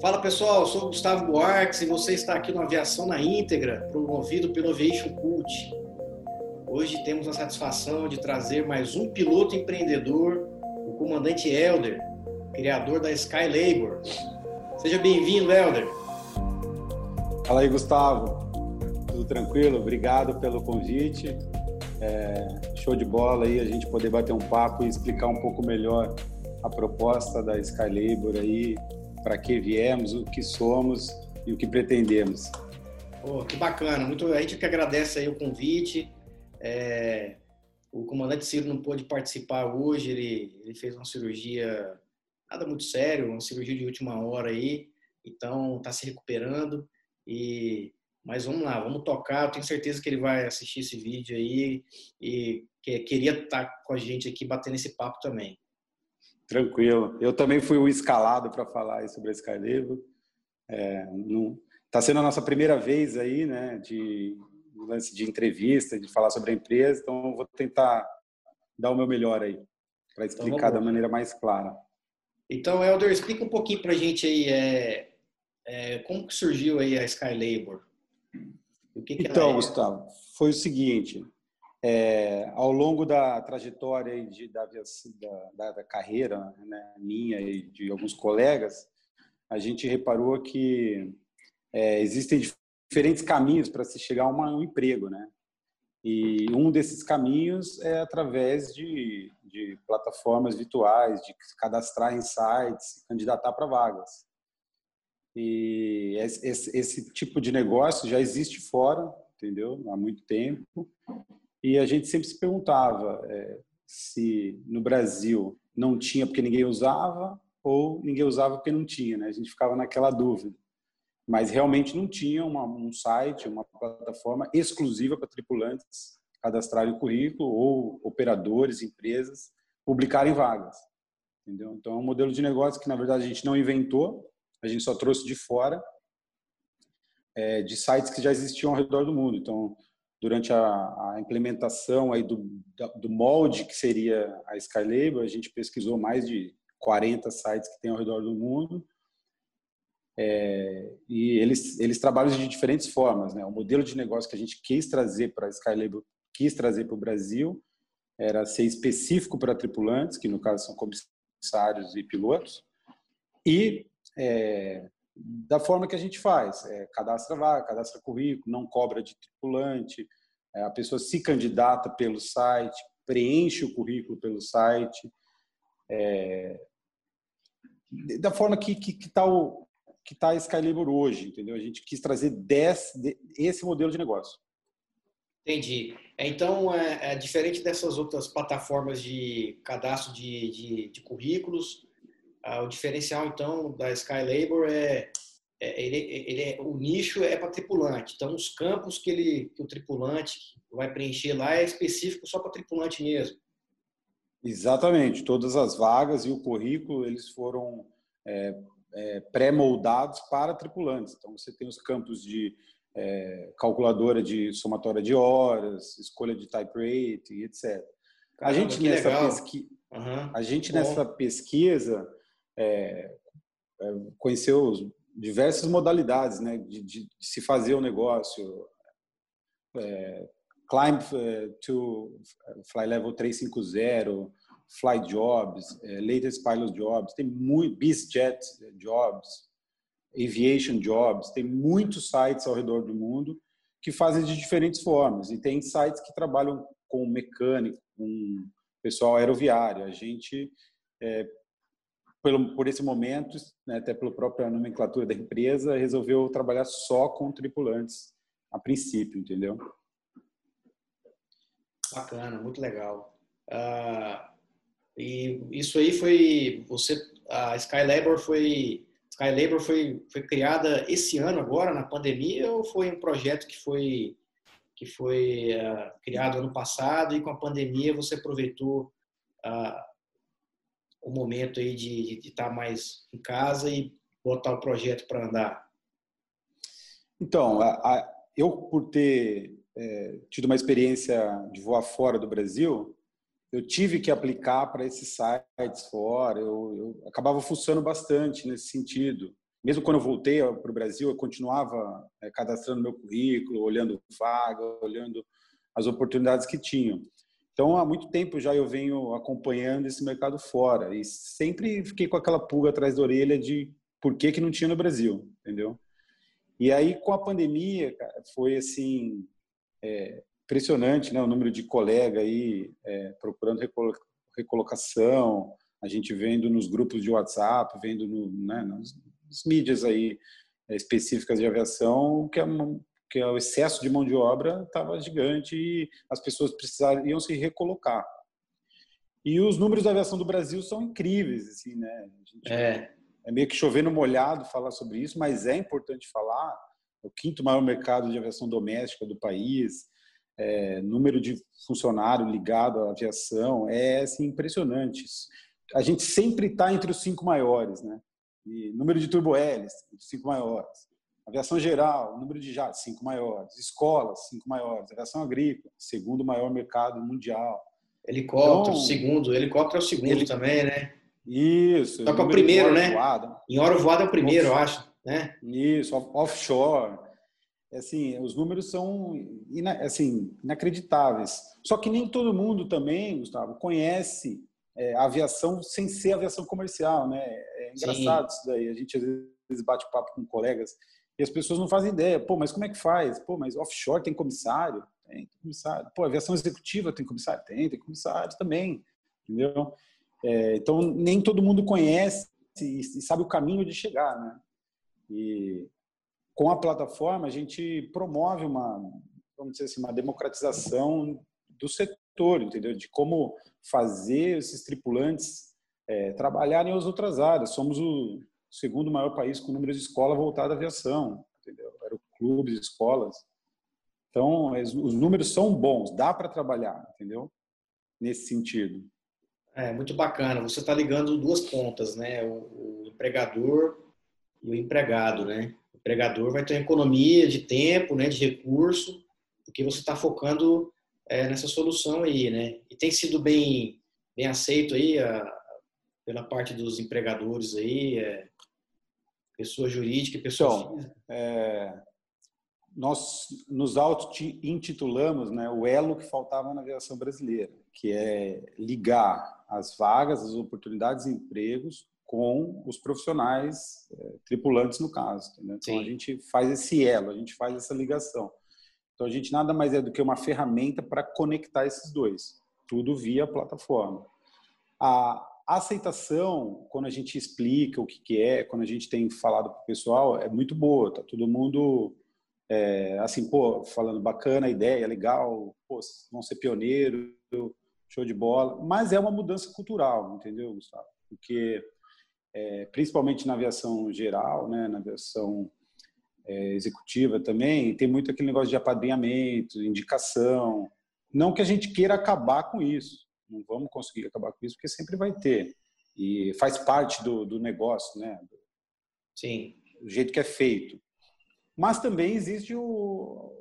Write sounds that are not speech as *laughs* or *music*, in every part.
Fala pessoal, eu sou o Gustavo Buarques e você está aqui no Aviação na Íntegra, promovido pelo Aviation Cult. Hoje temos a satisfação de trazer mais um piloto empreendedor, o comandante Elder, criador da Sky Labor. Seja bem-vindo, Elder. Fala aí, Gustavo. Tudo tranquilo? Obrigado pelo convite. É, show de bola aí a gente poder bater um papo e explicar um pouco melhor a proposta da Sky Labor aí, para que viemos, o que somos e o que pretendemos. Oh, que bacana, muito a gente que agradece aí o convite. É, o comandante Ciro não pôde participar hoje, ele, ele fez uma cirurgia nada muito sério, uma cirurgia de última hora aí, então está se recuperando e mas vamos lá, vamos tocar. Eu tenho certeza que ele vai assistir esse vídeo aí e que queria estar tá com a gente aqui batendo esse papo também. Tranquilo. Eu também fui o escalado para falar sobre a Skylevo. É, Está sendo a nossa primeira vez aí, né, de lance de entrevista, de falar sobre a empresa. Então, vou tentar dar o meu melhor aí para então, explicar então, da maneira mais clara. Então, Helder, explica um pouquinho para a gente aí é, é, como que surgiu aí a Sky Labor. Que que então, é? Gustavo, foi o seguinte: é, ao longo da trajetória de, da, da, da, carreira né, minha e de alguns colegas, a gente reparou que é, existem diferentes caminhos para se chegar a uma, um emprego, né? E um desses caminhos é através de, de plataformas virtuais, de cadastrar em sites, candidatar para vagas. E esse, esse, tipo de negócio já existe fora, entendeu? Há muito tempo. E a gente sempre se perguntava é, se no Brasil não tinha porque ninguém usava ou ninguém usava porque não tinha, né? A gente ficava naquela dúvida. Mas realmente não tinha uma, um site, uma plataforma exclusiva para tripulantes cadastrarem o currículo ou operadores, empresas publicarem vagas. Entendeu? Então é um modelo de negócio que na verdade a gente não inventou, a gente só trouxe de fora é, de sites que já existiam ao redor do mundo. Então, durante a, a implementação aí do, do molde que seria a Skylabel, a gente pesquisou mais de 40 sites que tem ao redor do mundo. É, e eles, eles trabalham de diferentes formas. Né? O modelo de negócio que a gente quis trazer para a Skylabel, quis trazer para o Brasil, era ser específico para tripulantes, que no caso são comissários e pilotos, e é, da forma que a gente faz. É, cadastra vaga, cadastra currículo, não cobra de tripulante, é, a pessoa se candidata pelo site, preenche o currículo pelo site. É, da forma que está que, que tá o que está a Skylabor hoje, entendeu? A gente quis trazer esse modelo de negócio. Entendi. Então, é, é, diferente dessas outras plataformas de cadastro de, de, de currículos, ah, o diferencial, então, da Sky Labor é, é ele, ele é, o nicho é para tripulante. Então, os campos que, ele, que o tripulante vai preencher lá é específico só para tripulante mesmo. Exatamente. Todas as vagas e o currículo, eles foram é, é, pré-moldados para tripulantes. Então, você tem os campos de é, calculadora de somatória de horas, escolha de type rate, etc. Caramba, a gente, nessa, uhum. a gente nessa pesquisa é, é, conheceu diversas modalidades né, de, de, de, se fazer o negócio. É, climb é, to Fly Level 350, Fly Jobs, é, Latest Pilot Jobs, tem muito, BizJet Jobs, Aviation Jobs, tem muitos sites ao redor do mundo que fazem de diferentes formas. E tem sites que trabalham com mecânico, com pessoal aeroviário. A gente é, pelo, por esse momento, né, até pela própria nomenclatura da empresa, resolveu trabalhar só com tripulantes a princípio, entendeu? Bacana, muito legal. Uh, e isso aí foi você, a Skylabor foi Skylabor foi foi criada esse ano agora na pandemia ou foi um projeto que foi que foi uh, criado ano passado e com a pandemia você aproveitou uh, o momento aí de estar tá mais em casa e botar o projeto para andar? Então, a, a, eu por ter é, tido uma experiência de voar fora do Brasil, eu tive que aplicar para esses sites fora. Eu, eu, acabava funcionando bastante nesse sentido. mesmo quando eu voltei para o Brasil, eu continuava é, cadastrando meu currículo, olhando vaga, olhando as oportunidades que tinham. Então, há muito tempo já eu venho acompanhando esse mercado fora e sempre fiquei com aquela pulga atrás da orelha de por que, que não tinha no Brasil, entendeu? E aí, com a pandemia, cara, foi assim é, impressionante, né? O número de colega aí é, procurando recolocação, a gente vendo nos grupos de WhatsApp, vendo no, né, nas, nas mídias aí é, específicas de aviação, que é uma, porque o excesso de mão de obra estava gigante e as pessoas precisariam se recolocar. E os números da aviação do Brasil são incríveis, assim, né? é. é meio que chovendo molhado falar sobre isso, mas é importante falar. É o quinto maior mercado de aviação doméstica do país, é, número de funcionário ligado à aviação, é assim, impressionante. A gente sempre está entre os cinco maiores, né? E número de turbo-hélices, os cinco maiores. Aviação geral, número de jatos, cinco maiores. Escolas, cinco maiores. Aviação agrícola, segundo maior mercado mundial. Helicóptero, então, segundo. Helicóptero é o segundo ele... também, né? Isso. Só que é o primeiro, né? Voada. Em hora voada é o primeiro, eu acho. Né? Isso, offshore. É assim, os números são assim, inacreditáveis. Só que nem todo mundo também, Gustavo, conhece é, a aviação sem ser aviação comercial, né? É engraçado Sim. isso daí. A gente às vezes bate papo com colegas e as pessoas não fazem ideia. Pô, mas como é que faz? Pô, mas offshore tem comissário? Tem, tem comissário. Pô, aviação executiva tem comissário? Tem, tem comissário também. Entendeu? É, então, nem todo mundo conhece e, sabe o caminho de chegar, né? E com a plataforma, a gente promove uma, vamos dizer assim, uma democratização do setor, entendeu? De como fazer esses tripulantes é, trabalharem as outras áreas. Somos o, segundo maior país com número de escola voltada à aviação, entendeu? Aeroclubes, escolas. Então, os números são bons, dá para trabalhar, entendeu? Nesse sentido. É muito bacana. Você está ligando duas pontas, né? O, o, empregador e o empregado, né? O empregador vai ter economia de tempo, né? De recurso, porque você está focando é, nessa solução aí, né? E tem sido bem, bem aceito aí a, pela parte dos empregadores aí, é, pessoa jurídica e pessoa então, física? É, nós nos auto-intitulamos né, o elo que faltava na aviação brasileira, que é ligar as vagas, as oportunidades de empregos com os profissionais é, tripulantes, no caso. Então, a gente faz esse elo, a gente faz essa ligação. Então, a gente nada mais é do que uma ferramenta para conectar esses dois, tudo via plataforma. A, a aceitação, quando a gente explica o que, que é, quando a gente tem falado para o pessoal, é muito boa. Tá todo mundo é, assim, pô, falando bacana a ideia, legal, pô, vão ser pioneiro, show de bola. Mas é uma mudança cultural, entendeu, Gustavo? Porque é, principalmente na aviação geral, né, na aviação é, executiva também, tem muito aquele negócio de apadrinhamento, indicação. Não que a gente queira acabar com isso, não vamos conseguir acabar com isso, porque sempre vai ter. E faz parte do, do negócio, né? Sim. Do jeito que é feito. Mas também existe o,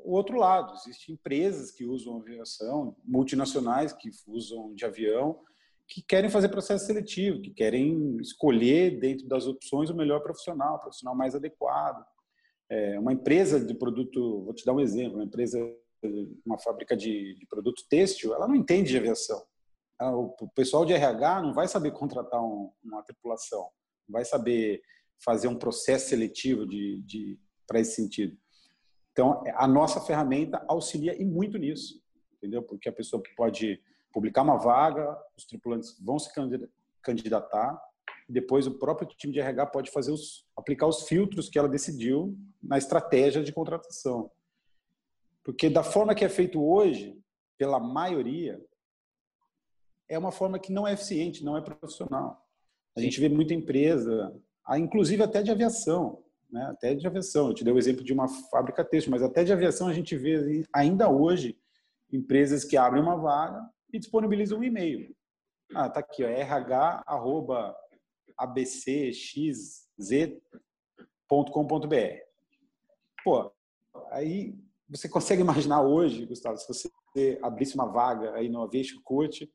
o outro lado. Existem empresas que usam aviação, multinacionais que usam de avião, que querem fazer processo seletivo, que querem escolher dentro das opções o melhor profissional, o profissional mais adequado. É, uma empresa de produto, vou te dar um exemplo, uma empresa, uma fábrica de, de produto têxtil, ela não entende de aviação. Ah, o pessoal de RH não vai saber contratar um, uma tripulação, não vai saber fazer um processo seletivo de, de para esse sentido. Então, a nossa ferramenta auxilia e muito nisso, entendeu? Porque a pessoa pode publicar uma vaga, os tripulantes vão se candidatar, e depois o próprio time de RH pode fazer os, aplicar os filtros que ela decidiu na estratégia de contratação. Porque da forma que é feito hoje, pela maioria, é uma forma que não é eficiente, não é profissional. A gente vê muita empresa, inclusive até de aviação, né? até de aviação. Eu te dei o exemplo de uma fábrica têxtil, mas até de aviação a gente vê ainda hoje empresas que abrem uma vaga e disponibilizam um e-mail. Ah, tá aqui, ó, rh@abcxz.com.br. Pô, aí você consegue imaginar hoje, Gustavo, se você abrisse uma vaga aí no Aviation Coach,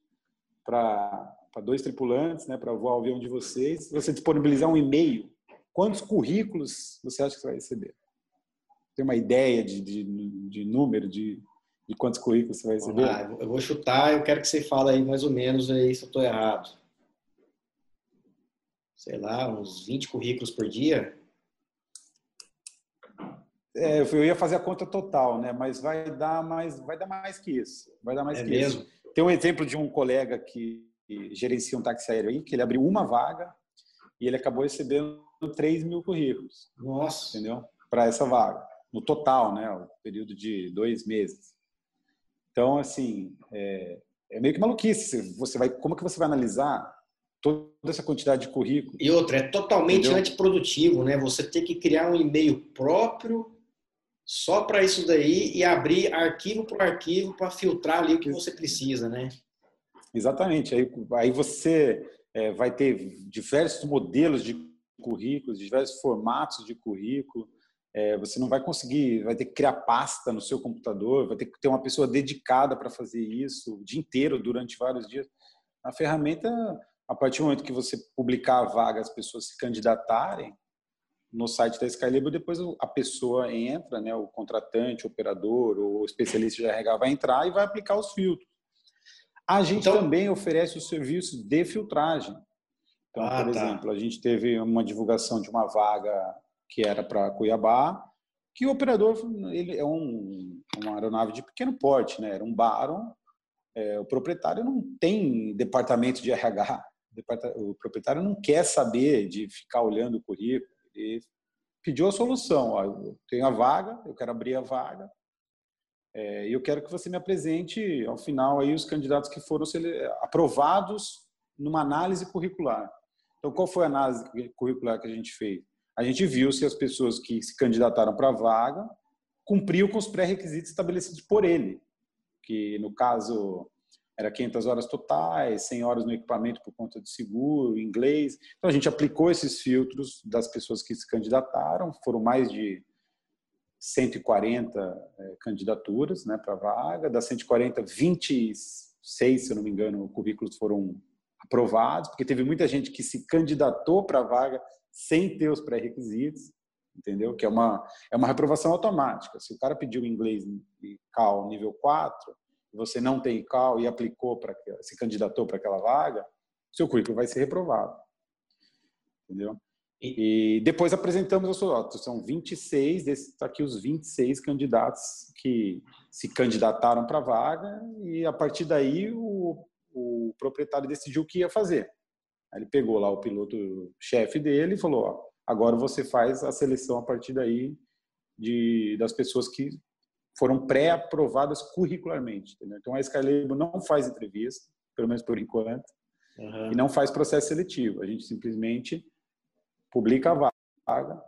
para dois tripulantes, né, para voar o avião de vocês, você disponibilizar um e-mail quantos currículos você acha que você vai receber? Tem uma ideia de, de, de número, de, de quantos currículos você vai receber? Ah, eu vou chutar, eu quero que você fale aí mais ou menos aí se eu estou errado. Sei lá, uns 20 currículos por dia? É, eu ia fazer a conta total, né? Mas vai dar mais, vai dar mais que isso. Vai dar mais é que mesmo? isso. Tem um exemplo de um colega que gerencia um táxi aéreo aí, que ele abriu uma vaga e ele acabou recebendo 3 mil currículos. Nossa! Entendeu? Para essa vaga. No total, né? O período de dois meses. Então, assim, é, é meio que maluquice. Você vai, como que você vai analisar toda essa quantidade de currículo? E outra, é totalmente Entendeu? antiprodutivo, né? Você tem que criar um e-mail próprio só para isso daí e abrir arquivo por arquivo para filtrar ali o que você precisa, né? Exatamente. Aí, aí você é, vai ter diversos modelos de currículos, diversos formatos de currículo. É, você não vai conseguir, vai ter que criar pasta no seu computador, vai ter que ter uma pessoa dedicada para fazer isso o dia inteiro, durante vários dias. A ferramenta, a partir do momento que você publicar a vaga, as pessoas se candidatarem, no site da Skylabel, depois a pessoa entra, né, o contratante, o operador, o especialista de RH vai entrar e vai aplicar os filtros. A gente então, também oferece o serviço de filtragem. Então, ah, por tá. exemplo, a gente teve uma divulgação de uma vaga que era para Cuiabá, que o operador ele é um, uma aeronave de pequeno porte, né? Era um Baron. É, o proprietário não tem departamento de RH. O proprietário não quer saber de ficar olhando o currículo e pediu a solução. Ó, eu tenho a vaga, eu quero abrir a vaga, é, e eu quero que você me apresente, ao final, aí os candidatos que foram aprovados numa análise curricular. Então, qual foi a análise curricular que a gente fez? A gente viu se as pessoas que se candidataram para a vaga cumpriam com os pré-requisitos estabelecidos por ele, que no caso era 500 horas totais, 100 horas no equipamento por conta de seguro, inglês. Então a gente aplicou esses filtros das pessoas que se candidataram, foram mais de 140 é, candidaturas né, para a vaga, das 140, 26, se eu não me engano, currículos foram aprovados, porque teve muita gente que se candidatou para a vaga sem ter os pré-requisitos, entendeu? Que é uma, é uma reprovação automática. Se o cara pediu inglês e CAL nível 4, você não tem ICAO e aplicou para se candidatou para aquela vaga, seu currículo vai ser reprovado. Entendeu? E, depois apresentamos a sua são 26, desses tá aqui os 26 candidatos que se candidataram para a vaga e a partir daí o, o proprietário decidiu o que ia fazer. Ele pegou lá o piloto chefe dele e falou: ó, agora você faz a seleção a partir daí de, das pessoas que foram pré-aprovadas curricularmente. Entendeu? Então a Skylabel não faz entrevista, pelo menos por enquanto, uhum. e não faz processo seletivo. A gente simplesmente publica a vaga,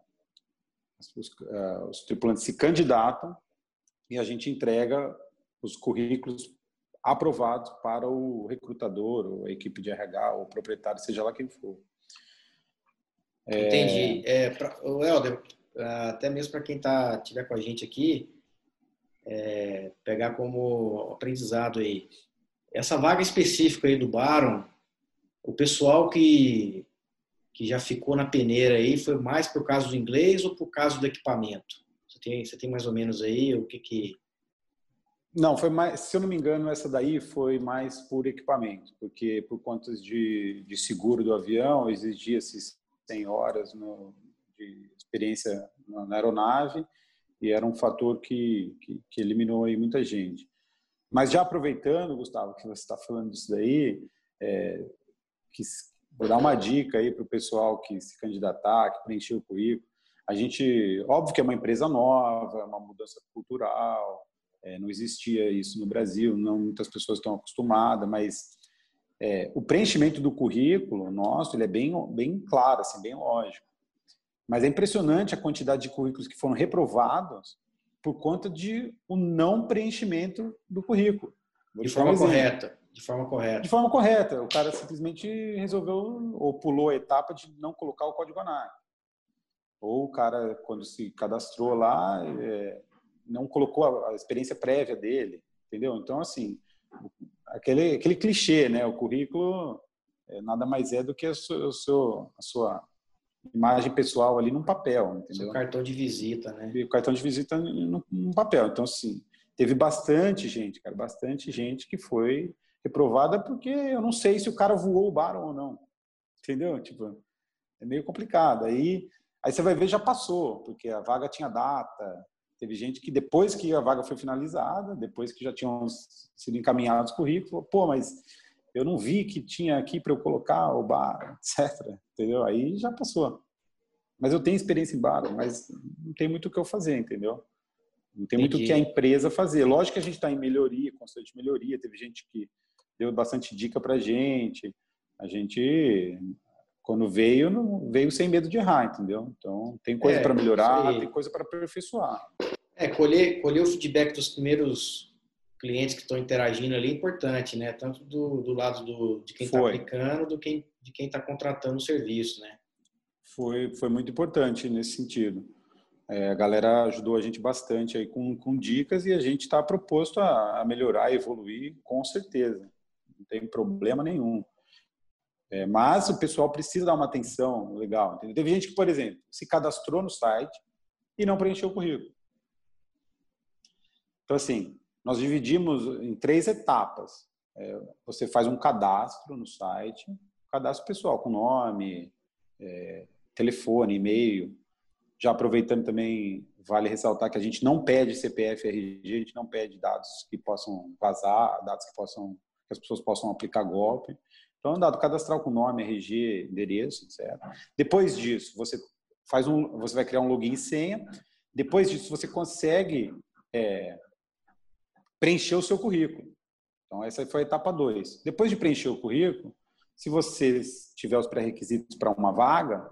os, uh, os tripulantes se candidatam e a gente entrega os currículos aprovados para o recrutador, ou a equipe de RH, ou o proprietário, seja lá quem for. Entendi. É, pra, o Helder, até mesmo para quem tá, tiver com a gente aqui, é, pegar como aprendizado aí. Essa vaga específica aí do Baron, o pessoal que, que já ficou na peneira aí foi mais por causa do inglês ou por causa do equipamento? Você tem, você tem mais ou menos aí o que que... Não, foi mais, se eu não me engano, essa daí foi mais por equipamento, porque por contas de, de seguro do avião exigia-se 100 horas no, de experiência na, na aeronave e era um fator que, que, que eliminou aí muita gente. Mas já aproveitando, Gustavo, que você está falando disso daí, é, que, vou dar uma dica aí para o pessoal que se candidatar, que preencheu o currículo. A gente, óbvio que é uma empresa nova, é uma mudança cultural, é, não existia isso no Brasil, não muitas pessoas estão acostumadas, mas é, o preenchimento do currículo nosso ele é bem, bem claro, assim, bem lógico. Mas é impressionante a quantidade de currículos que foram reprovados por conta de o não preenchimento do currículo. de forma um correta. De forma correta. De forma correta. O cara simplesmente resolveu ou pulou a etapa de não colocar o código ANAC. Ou o cara, quando se cadastrou lá, é, não colocou a, experiência prévia dele. Entendeu? Então, assim, aquele, aquele clichê, né? O currículo é, nada mais é do que a, sua, a sua imagem pessoal ali num papel, entendeu? Seu cartão de visita, né? E o cartão de visita num, num papel. Então, assim, teve bastante gente, cara, bastante gente que foi reprovada porque eu não sei se o cara voou o bar ou não. Entendeu? Tipo, é meio complicado. Aí, aí você vai ver, já passou, porque a vaga tinha data. Teve gente que depois que a vaga foi finalizada, depois que já tinham sido encaminhados currículos, pô, mas eu não vi que tinha aqui para eu colocar o bar, *laughs* etc. Entendeu? Aí já passou. Mas eu tenho experiência em bar, mas não tem muito o que eu fazer, entendeu? Não tem muito o que a empresa fazer. Lógico que a gente está em melhoria, constante melhoria. Teve gente que deu bastante dica para gente. A gente, quando veio, não, veio sem medo de errar, entendeu? Então, tem coisa é, para melhorar, tem coisa para aperfeiçoar. É, colher, colher o feedback dos primeiros clientes que estão interagindo ali é importante, né? Tanto do, do lado do, de quem está aplicando, do quem, de quem está contratando o serviço, né? Foi, foi muito importante nesse sentido. É, a galera ajudou a gente bastante aí com, com dicas e a gente está proposto a, a, melhorar, evoluir, com certeza. Não tem problema nenhum. É, mas o pessoal precisa dar uma atenção legal. Entendeu? Teve gente que, por exemplo, se cadastrou no site e não preencheu o currículo. Então, assim, nós dividimos em três etapas. É, você faz um cadastro no site, cadastro pessoal, com nome, é, telefone, e-mail, já aproveitando também, vale ressaltar que a gente não pede CPF RG, a gente não pede dados que possam vazar, dados que possam que as pessoas possam aplicar golpe. Então, é um dado cadastral com nome, RG, endereço, etc. Depois disso, você faz um, você vai criar um login e senha. Depois disso, você consegue é, preencher o seu currículo. Então, essa foi a etapa 2. Depois de preencher o currículo, se você tiver os pré-requisitos para uma vaga,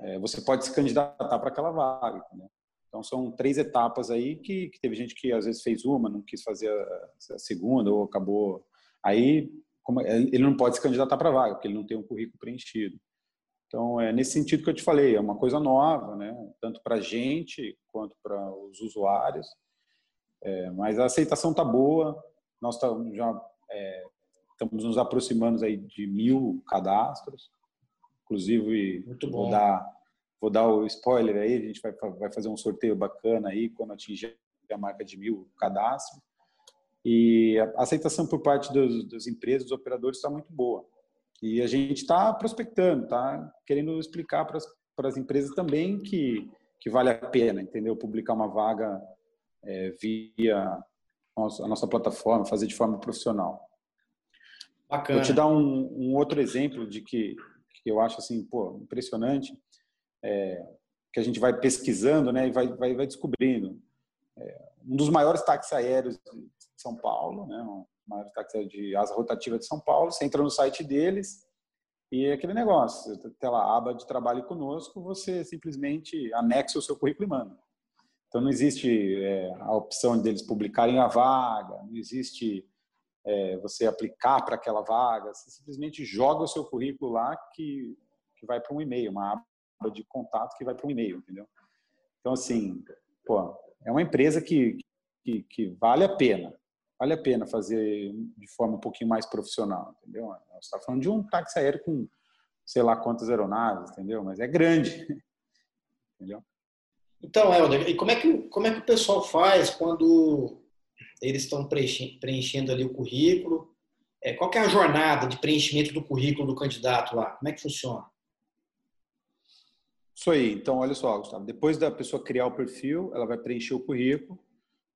é, você pode se candidatar para aquela vaga. Né? Então, são três etapas aí que, que, teve gente que às vezes fez uma, não quis fazer a, a segunda ou acabou. Aí, como, é, ele não pode se candidatar para a vaga, porque ele não tem um currículo preenchido. Então, é nesse sentido que eu te falei, é uma coisa nova, né? tanto para a gente quanto para os usuários. É, mas a aceitação está boa, nós tá, já é, estamos nos aproximando aí de mil cadastros. Inclusive, vou dar, vou dar o spoiler aí, a gente vai, vai fazer um sorteio bacana aí quando atingir a marca de mil cadastros. E a aceitação por parte dos, das empresas, dos operadores, está muito boa. E a gente está prospectando, está querendo explicar para as empresas também que, que vale a pena, entendeu? Publicar uma vaga é, via a nossa plataforma, fazer de forma profissional. Bacana. Vou te dar um, um outro exemplo de que que eu acho assim, pô, impressionante, é, que a gente vai pesquisando, né, e vai, vai, vai descobrindo. É, um dos maiores táxis aéreos de São Paulo, né, um maior táxi de asa rotativa de São Paulo, você entra no site deles e é aquele negócio, tem lá a aba de trabalho conosco, você simplesmente anexa o seu currículo e manda. Então não existe é, a opção deles publicarem a vaga, não existe é, você aplicar para aquela vaga, você simplesmente joga o seu currículo lá que, que vai para um e-mail, uma aba de contato que vai para um e-mail, entendeu? Então, assim, pô, é uma empresa que, que, que, vale a pena, vale a pena fazer de forma um pouquinho mais profissional, entendeu? Você está falando de um táxi aéreo com sei lá quantas aeronaves, entendeu? Mas é grande, *laughs* entendeu? Então, Helder, e como é que, como é que o pessoal faz quando eles estão preenchendo ali o currículo. É, qual é a jornada de preenchimento do currículo do candidato lá? Como é que funciona? Isso aí. Então, olha só, Gustavo. Depois da pessoa criar o perfil, ela vai preencher o currículo,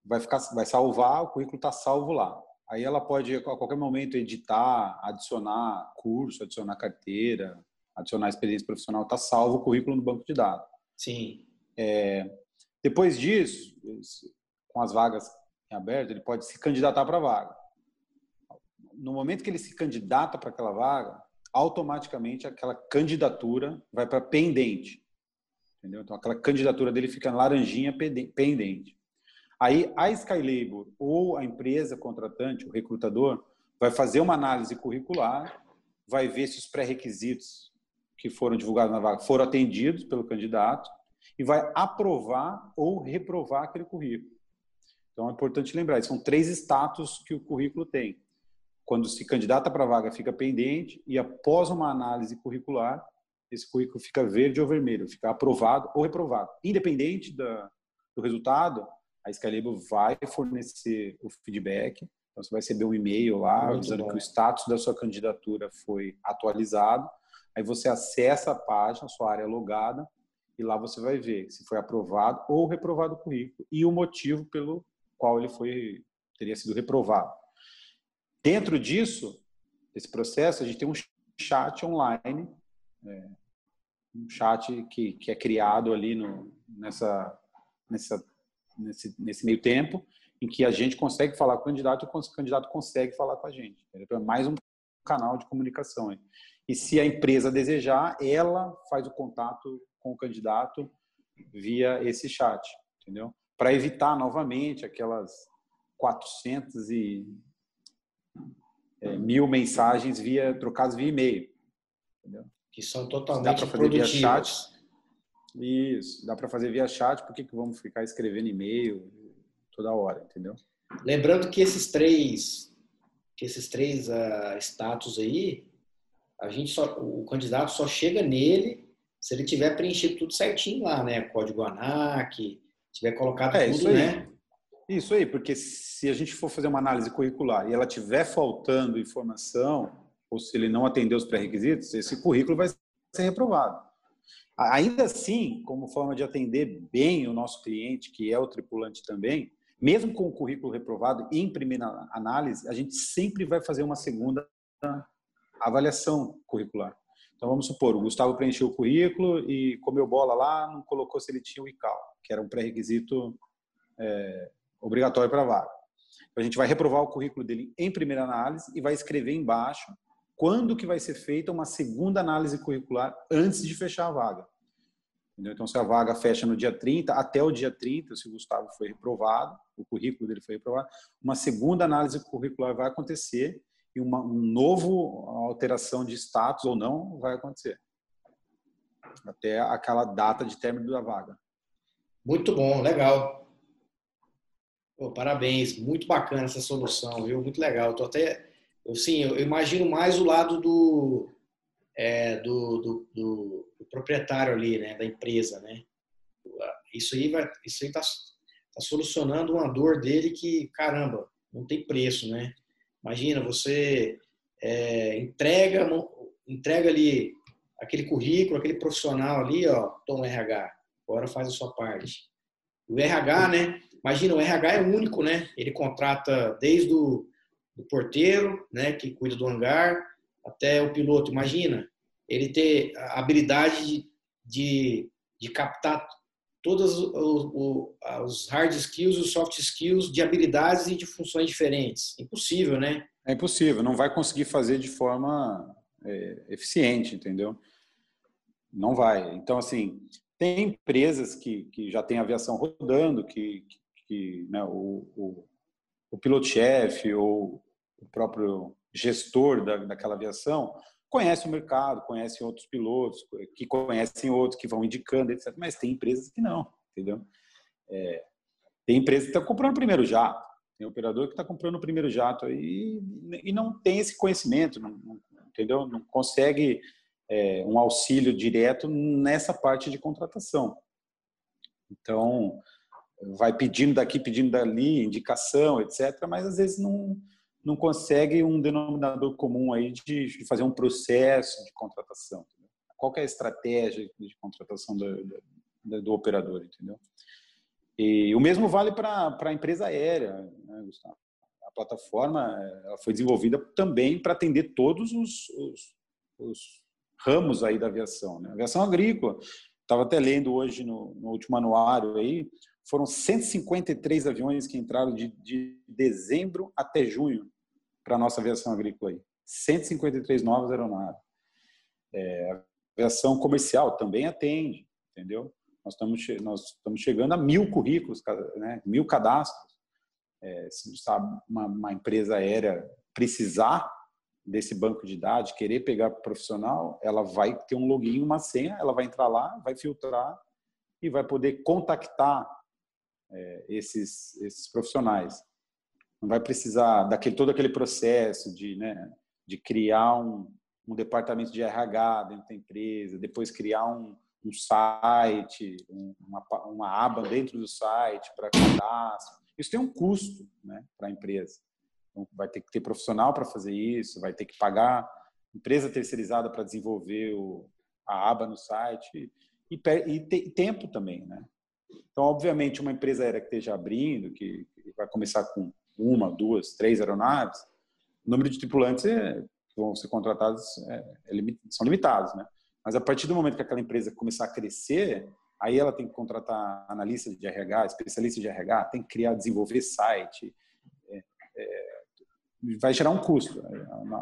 vai ficar, vai salvar, o currículo está salvo lá. Aí ela pode a qualquer momento editar, adicionar curso, adicionar carteira, adicionar experiência profissional. Está salvo o currículo no banco de dados. Sim. É, depois disso, com as vagas em aberto, ele pode se candidatar para a vaga. No momento que ele se candidata para aquela vaga, automaticamente aquela candidatura vai para pendente. Entendeu? Então aquela candidatura dele fica laranjinha pendente. Aí a Skylabor ou a empresa contratante, o recrutador, vai fazer uma análise curricular, vai ver se os pré-requisitos que foram divulgados na vaga foram atendidos pelo candidato e vai aprovar ou reprovar aquele currículo. Então é importante lembrar, são três status que o currículo tem. Quando se candidata para a vaga, fica pendente e após uma análise curricular, esse currículo fica verde ou vermelho, fica aprovado ou reprovado. Independente da, do resultado, a Scalable vai fornecer o feedback. Então, você vai receber um e-mail lá Muito dizendo bom. que o status da sua candidatura foi atualizado. Aí você acessa a página, sua área logada, e lá você vai ver se foi aprovado ou reprovado o currículo e o motivo pelo qual ele foi teria sido reprovado. Dentro disso, desse processo, a gente tem um chat online, é, um chat que, que é criado ali no, nessa, nessa, nesse, nesse meio tempo, em que a gente consegue falar com o candidato e o candidato consegue falar com a gente. Então, é mais um canal de comunicação. E se a empresa desejar, ela faz o contato com o candidato via esse chat, entendeu? Para evitar novamente aquelas 400 e é, mil mensagens via trocadas via e-mail, entendeu? Que são totalmente dá para fazer via chat. Isso, dá para fazer via chat. Por que, que vamos ficar escrevendo e-mail toda hora, entendeu? Lembrando que esses três, que esses três uh, status aí, a gente só, o candidato só chega nele se ele tiver preenchido tudo certinho lá, né? Código ANAC, tiver colocado é, tudo, né? Isso aí, porque se a gente for fazer uma análise curricular e ela tiver faltando informação, ou se ele não atender os pré-requisitos, esse currículo vai ser reprovado. Ainda assim, como forma de atender bem o nosso cliente, que é o tripulante também, mesmo com o currículo reprovado em primeira análise, a gente sempre vai fazer uma segunda avaliação curricular. Então vamos supor, o Gustavo preencheu o currículo e comeu bola lá, não colocou se ele tinha o ICAO, que era um pré-requisito é, obrigatório para a vaga. Então, a gente vai reprovar o currículo dele em primeira análise e vai escrever embaixo quando que vai ser feita uma segunda análise curricular antes de fechar a vaga. Entendeu? Então, se a vaga fecha no dia 30, até o dia 30, se o Gustavo foi reprovado, o currículo dele foi reprovado, uma segunda análise curricular vai acontecer e uma um novo alteração de status ou não vai acontecer até aquela data de término da vaga. Muito bom, legal. Pô, parabéns, muito bacana essa solução, viu? Muito legal. Tô até, eu, sim, eu imagino mais o lado do, é, do, do, do, do, proprietário ali, né, da empresa, né? Isso aí vai, isso aí tá, tá solucionando uma dor dele que, caramba, não tem preço, né? Imagina, você é, entrega, entrega ali aquele currículo, aquele profissional ali, ó, toma RH, agora faz a sua parte. O RH, né? Imagina, o RH é único, né? Ele contrata desde o do porteiro, né, que cuida do hangar, até o piloto. Imagina, ele ter a habilidade de, de, de captar todos os hard skills e os soft skills de habilidades e de funções diferentes. Impossível, né? É impossível, não vai conseguir fazer de forma é, eficiente, entendeu? Não vai. Então, assim, tem empresas que, que já têm aviação rodando, que, que né, o, o, o piloto-chefe ou o próprio gestor da, daquela aviação conhece o mercado, conhece outros pilotos, que conhecem outros, que vão indicando, etc. Mas tem empresas que não, entendeu? É, tem empresas que estão comprando o primeiro jato, tem operador que está comprando o primeiro jato e, e não tem esse conhecimento, não, não, entendeu? Não consegue é, um auxílio direto nessa parte de contratação. Então, vai pedindo daqui, pedindo dali, indicação, etc., mas às vezes não não consegue um denominador comum aí de, de fazer um processo de contratação. Entendeu? Qual é a estratégia de contratação do, do, do, operador, entendeu? E o mesmo vale para a empresa aérea, né, Gustavo? A plataforma foi desenvolvida também para atender todos os, os, os, ramos aí da aviação. Né? Aviação agrícola, estava até lendo hoje no, no último anuário aí, foram 153 aviões que entraram de, de dezembro até junho para a nossa aviação agrícola. Aí. 153 novas aeronaves. É, a aviação comercial também atende, entendeu? Nós estamos, nós estamos chegando a mil currículos, né? mil cadastros. É, se uma, uma empresa aérea precisar desse banco de dados, querer pegar profissional, ela vai ter um login, uma senha, ela vai entrar lá, vai filtrar e vai poder contactar é, esses, esses profissionais. Não vai precisar daquele todo aquele processo de, né, de criar um, um departamento de RH dentro da empresa, depois criar um, um site, uma, uma aba dentro do site para cadastro. Isso tem um custo né, para a empresa. Então, vai ter que ter profissional para fazer isso, vai ter que pagar empresa terceirizada para desenvolver o, a aba no site e, e, e, tempo também, né? Então, obviamente, uma empresa aérea que esteja abrindo, que vai começar com uma, duas, três aeronaves, o número de tripulantes é, que vão ser contratados é, é, são limitados, né? Mas a partir do momento que aquela empresa começar a crescer, aí ela tem que contratar analista de RH, especialista de RH, tem que criar, desenvolver site, é, vai gerar um custo.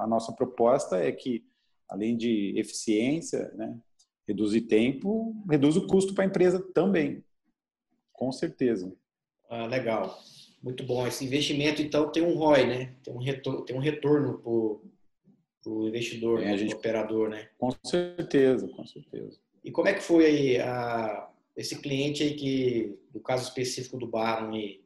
A nossa proposta é que, além de eficiência, né, reduzir tempo, reduz o custo para a empresa também, com certeza. Ah, legal. Muito bom. Esse investimento, então, tem um ROI, né? Tem um retorno, tem um retorno para o investidor, é, né? gente... operador, né? Com certeza, com certeza. E como é que foi aí a, esse cliente aí que, no caso específico do Baron, aí,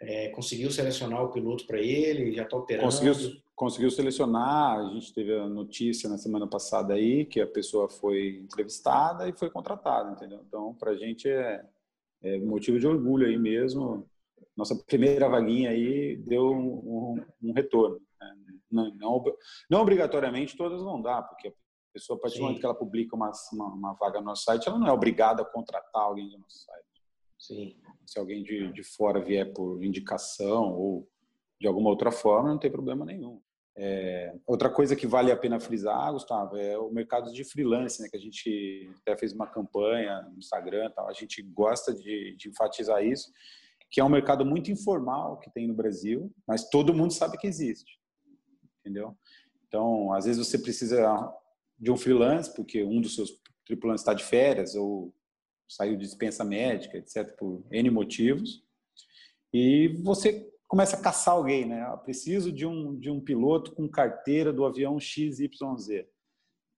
é, conseguiu selecionar o piloto para ele? Já está operando? Conseguiu, conseguiu selecionar. A gente teve a notícia na semana passada aí que a pessoa foi entrevistada e foi contratada, entendeu? Então, para a gente é, é motivo de orgulho aí mesmo. Nossa primeira vaguinha aí deu um, um, um retorno. Né? Não, não, não, obrigatoriamente todas vão dar, porque a pessoa, a partir do momento que ela publica uma, uma, uma vaga no nosso site, ela não é obrigada a contratar alguém do nosso site. Sim. Se alguém de, de fora vier por indicação ou de alguma outra forma, não tem problema nenhum. É, outra coisa que vale a pena frisar, Gustavo, é o mercado de freelance, né, que a gente até fez uma campanha no Instagram, tal, a gente gosta de, de enfatizar isso, que é um mercado muito informal que tem no Brasil, mas todo mundo sabe que existe, entendeu? Então, às vezes você precisa de um freelance, porque um dos seus tripulantes está de férias ou saiu de dispensa médica, etc., por N motivos, e você começa a caçar alguém, né? Eu preciso de um, de um piloto com carteira do avião XYZ.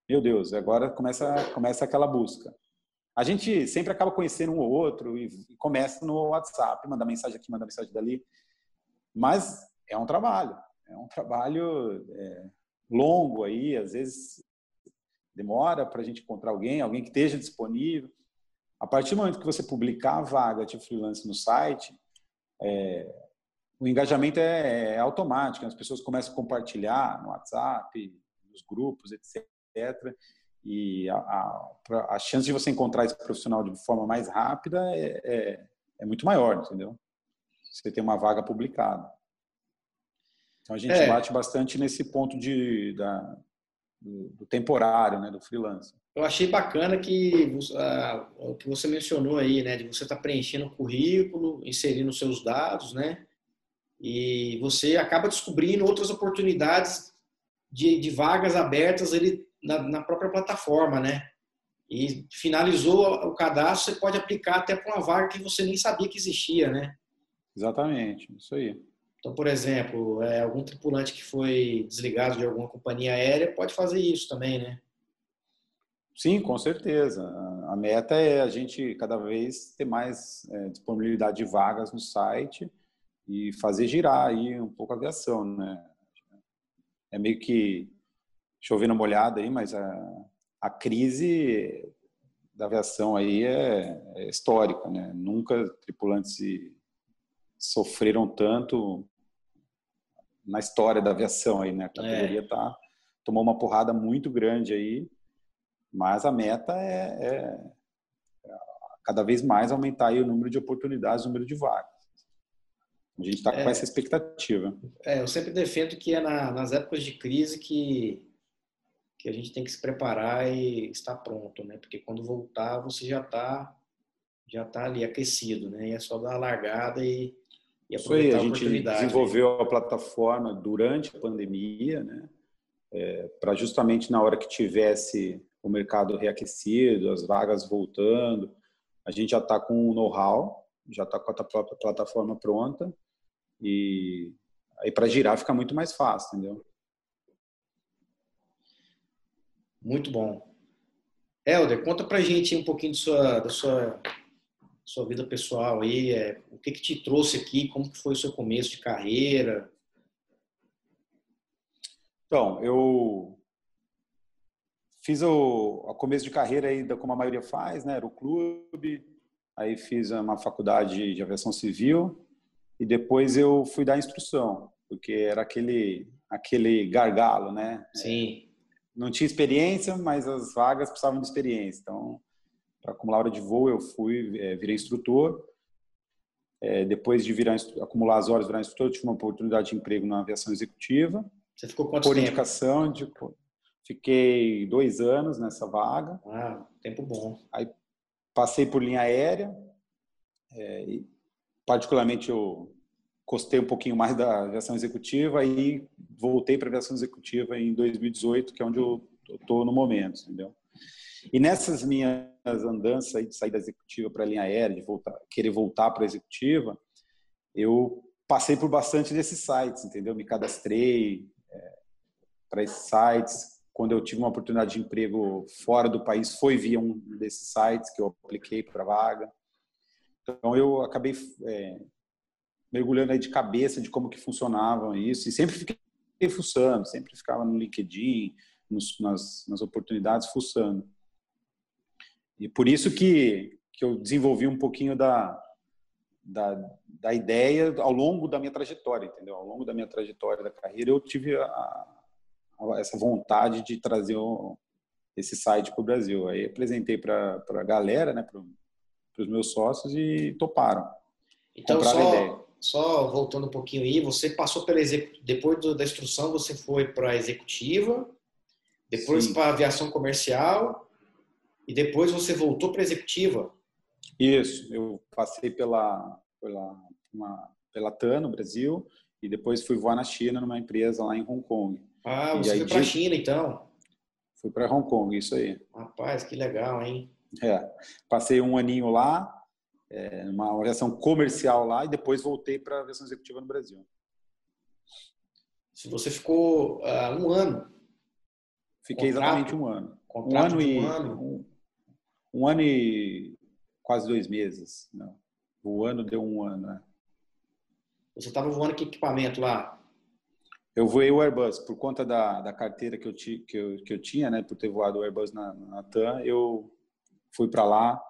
Meu Deus, agora começa, começa aquela busca. A gente sempre acaba conhecendo um ou outro e, começa no WhatsApp, manda mensagem aqui, manda mensagem dali. Mas é um trabalho, é um trabalho é, longo aí, às vezes demora para a gente encontrar alguém, alguém que esteja disponível. A partir do momento que você publicar a vaga de freelance no site, é, o engajamento é, é, automático, as pessoas começam a compartilhar no WhatsApp, nos grupos, etc. E a, a, a chance de você encontrar esse profissional de forma mais rápida é, é, é muito maior, entendeu? Você tem uma vaga publicada. Então a gente é. bate bastante nesse ponto de, da, do, do temporário, né, do freelance. Eu achei bacana que uh, o que você mencionou aí, né, de você estar tá preenchendo o currículo, inserindo seus dados, né, e você acaba descobrindo outras oportunidades de, de vagas abertas ali na, na, própria plataforma, né? E finalizou o cadastro, você pode aplicar até para uma vaga que você nem sabia que existia, né? Exatamente, isso aí. Então, por exemplo, é, algum tripulante que foi desligado de alguma companhia aérea pode fazer isso também, né? Sim, com certeza. A meta é a gente cada vez ter mais é, disponibilidade de vagas no site e fazer girar aí um pouco a aviação, né? É meio que chovendo molhada aí, mas a, a crise da aviação aí é, é histórica, né? Nunca tripulantes sofreram tanto na história da aviação aí, né? A categoria é. tá tomou uma porrada muito grande aí mas a meta é, é, é cada vez mais aumentar aí o número de oportunidades, o número de vagas. A gente está com é, essa expectativa. É, eu sempre defendo que é na, nas épocas de crise que, que a gente tem que se preparar e estar pronto, né? Porque quando voltar você já está já tá ali aquecido, né? E é só dar a largada e, e aproveitar Isso aí, a, a gente desenvolveu a plataforma durante a pandemia, né? É, para justamente na hora que tivesse o mercado reaquecido, as vagas voltando. A gente já está com o know-how, já está com a própria plataforma pronta e aí para girar fica muito mais fácil, entendeu? Muito bom. Helder, conta pra gente um pouquinho da sua, da sua, sua vida pessoal aí, é, o que que te trouxe aqui, como que foi o seu começo de carreira? Então, eu fiz o, o começo de carreira aí, como a maioria faz, né? Era o clube, aí fiz uma faculdade de aviação civil e depois eu fui dar instrução, porque era aquele aquele gargalo, né? Sim. Não tinha experiência, mas as vagas precisavam de experiência. Então, para acumular hora de voo, eu fui, é, virei instrutor. É, depois de virar, acumular as horas, virar instrutor, eu tive uma oportunidade de emprego na aviação executiva. Você ficou quanto por tempo? indicação, de, fiquei dois anos nessa vaga. Ah, tempo bom. Aí passei por linha aérea. É, particularmente eu gostei um pouquinho mais da aviação executiva e voltei para a aviação executiva em 2018, que é onde eu estou no momento, entendeu? E nessas minhas andanças de sair da executiva para a linha aérea, de voltar, querer voltar para a executiva, eu passei por bastante desses sites, entendeu? Me cadastrei é, para esses sites. Quando eu tive uma oportunidade de emprego fora do país, foi via um desses sites que eu apliquei para vaga. Então eu acabei é, mergulhando aí de cabeça de como que funcionavam isso e sempre fiquei fuçando, sempre ficava no LinkedIn, nos, nas, nas oportunidades fuçando. E por isso que, que eu desenvolvi um pouquinho da, da, da ideia ao longo da minha trajetória, entendeu? Ao longo da minha trajetória da carreira, eu tive a, a, essa vontade de trazer o, esse site para o Brasil. Aí apresentei para a galera, né, para os meus sócios e toparam. Então, só, só voltando um pouquinho aí, você passou pela depois da instrução, você foi para a executiva, depois para a aviação comercial e depois você voltou para a executiva. Isso, eu passei pela pela uma, pela TAN no Brasil e depois fui voar na China numa empresa lá em Hong Kong. Ah, você foi para a China então? Fui para Hong Kong, isso aí. Rapaz, que legal, hein? É, passei um aninho lá, é, uma aviação comercial lá e depois voltei para a aviação executiva no Brasil. Se você ficou uh, um ano. Fiquei contrato, exatamente um ano. Um ano e um ano. Um, um, ano e quase dois meses. Não. O ano deu um ano. Né? Você estava voando que equipamento lá? Eu voei o Airbus por conta da, da carteira que eu, ti, que, eu, que eu tinha, né? Por ter voado o Airbus na, na TAM, eu fui para lá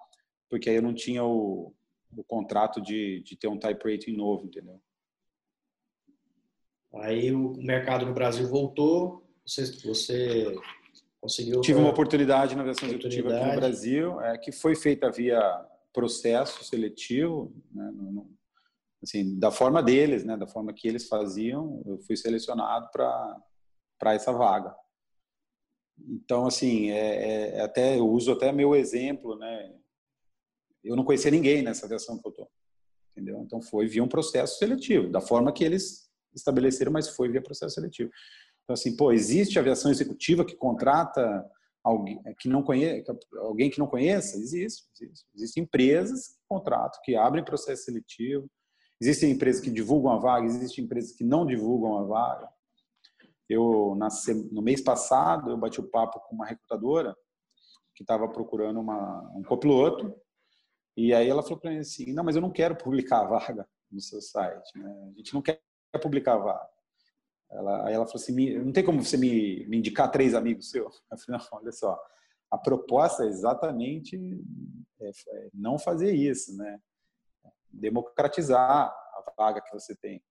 porque aí eu não tinha o, o contrato de, de ter um type rating novo, entendeu? Aí o mercado no Brasil voltou, você, você conseguiu... Tive uma oportunidade na aviação executiva aqui no Brasil, é, que foi feita via processo seletivo, né, no, assim, da forma deles, né, da forma que eles faziam, eu fui selecionado para essa vaga. Então, assim, é, é, até eu uso até meu exemplo, né? Eu não conhecia ninguém nessa aviação que eu estou. Entendeu? Então foi via um processo seletivo, da forma que eles estabeleceram, mas foi via processo seletivo. Então assim, pô, existe aviação executiva que contrata alguém que não conhece, alguém que não conheça? Existe, existe. Existem empresas que contratam, que abrem processo seletivo. Existem empresas que divulgam a vaga, existem empresas que não divulgam a vaga. Eu no mês passado eu bati o papo com uma recrutadora que estava procurando uma, um copiloto e aí ela falou para mim assim, não, mas eu não quero publicar a vaga no seu site, né? A gente não quer publicar a vaga. Ela, aí ela falou assim, não tem como você me, me indicar três amigos seus? *laughs* Eu falei, não, olha só, a proposta é exatamente é, é não fazer isso, né? Democratizar a vaga que você tem.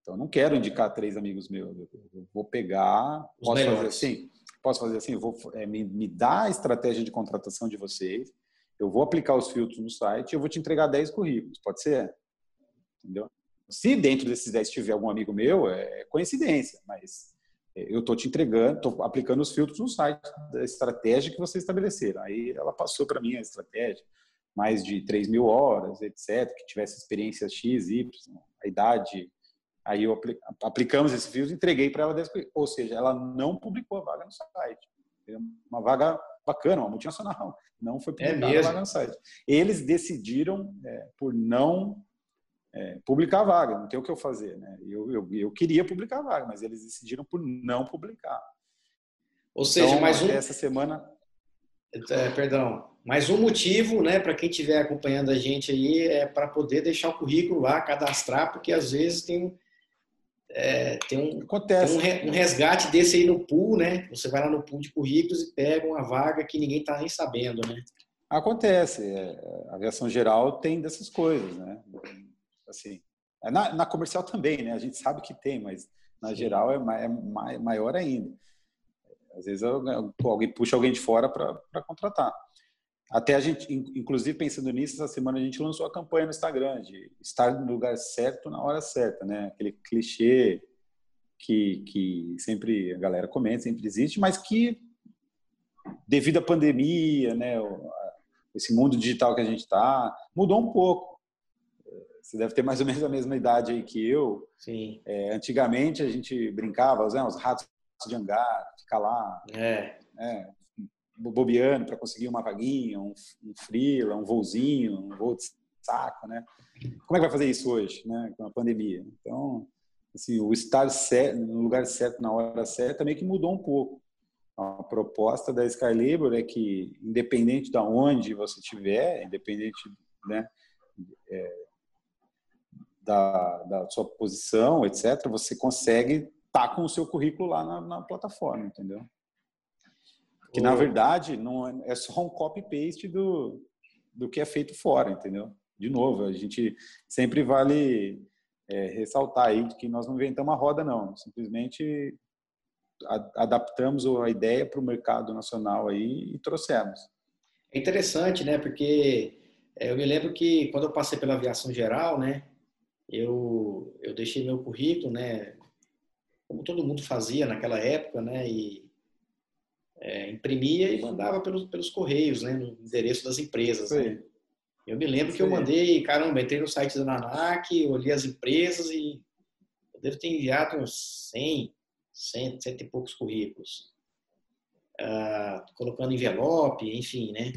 Então, eu não quero indicar três amigos meus. Eu vou pegar, Os posso melhores. fazer assim, posso fazer assim, vou é, me, me dar a estratégia de contratação de vocês, eu vou aplicar os filtros no site e eu vou te entregar 10 currículos. Pode ser? Entendeu? Se dentro desses 10 tiver algum amigo meu, é coincidência, mas eu estou te entregando, estou aplicando os filtros no site da estratégia que vocês estabeleceram. Aí ela passou para mim a estratégia, mais de 3 mil horas, etc., que tivesse experiência X, Y, a idade. Aí eu aplicamos esse filtro e entreguei para ela 10 Ou seja, ela não publicou a vaga no site. Uma vaga bacana, uma multinacional. Não foi é publicada é vaga no site. Eles decidiram é, por não é, publicar a vaga, não tem o que eu fazer. Né? Eu, eu, eu, queria publicar a vaga, mas eles decidiram por não publicar. Ou seja, então, mais um. Essa semana. É, perdão, mais um motivo, né, para quem estiver acompanhando a gente aí, é para poder deixar o currículo lá, cadastrar, porque às vezes tem é, tem, um, Acontece. Tem um, resgate desse aí no pool, né? Você vai lá no pool de currículos e pega uma vaga que ninguém está nem sabendo, né? Acontece. É, a aviação geral tem dessas coisas, né? Assim, é, na, na, comercial também, né? A gente sabe que tem, mas na Sim. geral é, é maior ainda. Às vezes alguém puxa alguém de fora para contratar. Até a gente, inclusive pensando nisso, essa semana a gente lançou a campanha no Instagram de estar no lugar certo na hora certa, né? Aquele clichê que, que sempre a galera comenta, sempre existe, mas que devido à pandemia, né? Esse mundo digital que a gente está, mudou um pouco. Você deve ter mais ou menos a mesma idade aí que eu. Sim. É, antigamente a gente brincava, né, os ratos de hangar, ficar lá. É. é bobeando para conseguir uma vaguinha, um, um um voozinho, um voo de saco, né? Como é que vai fazer isso hoje, né? Com a pandemia. Então, assim, o estar certo, no lugar certo, na hora certa, meio que mudou um pouco. A proposta da Skylabor é que, independente de onde você estiver, independente né, é, da, da sua posição, etc., você consegue estar tá com o seu currículo lá na, na plataforma, entendeu? Que, na verdade, não é, é só um copy-paste do, do que é feito fora, entendeu? De novo, a gente sempre vale é, ressaltar aí que nós não inventamos a roda, não. Simplesmente adaptamos a ideia para o mercado nacional aí e trouxemos. É interessante, né? Porque é, eu me lembro que quando eu passei pela aviação geral, né? Eu, eu deixei meu currículo, né? Como todo mundo fazia naquela época, né? E é, imprimia e mandava pelos, pelos correios, né, no endereço das empresas. Né? Eu me lembro que eu mandei, caramba, entrei no site da Nanac, olhei as empresas e eu devo ter enviado uns 100, 100, cento e poucos currículos. Ah, colocando envelope, enfim, né?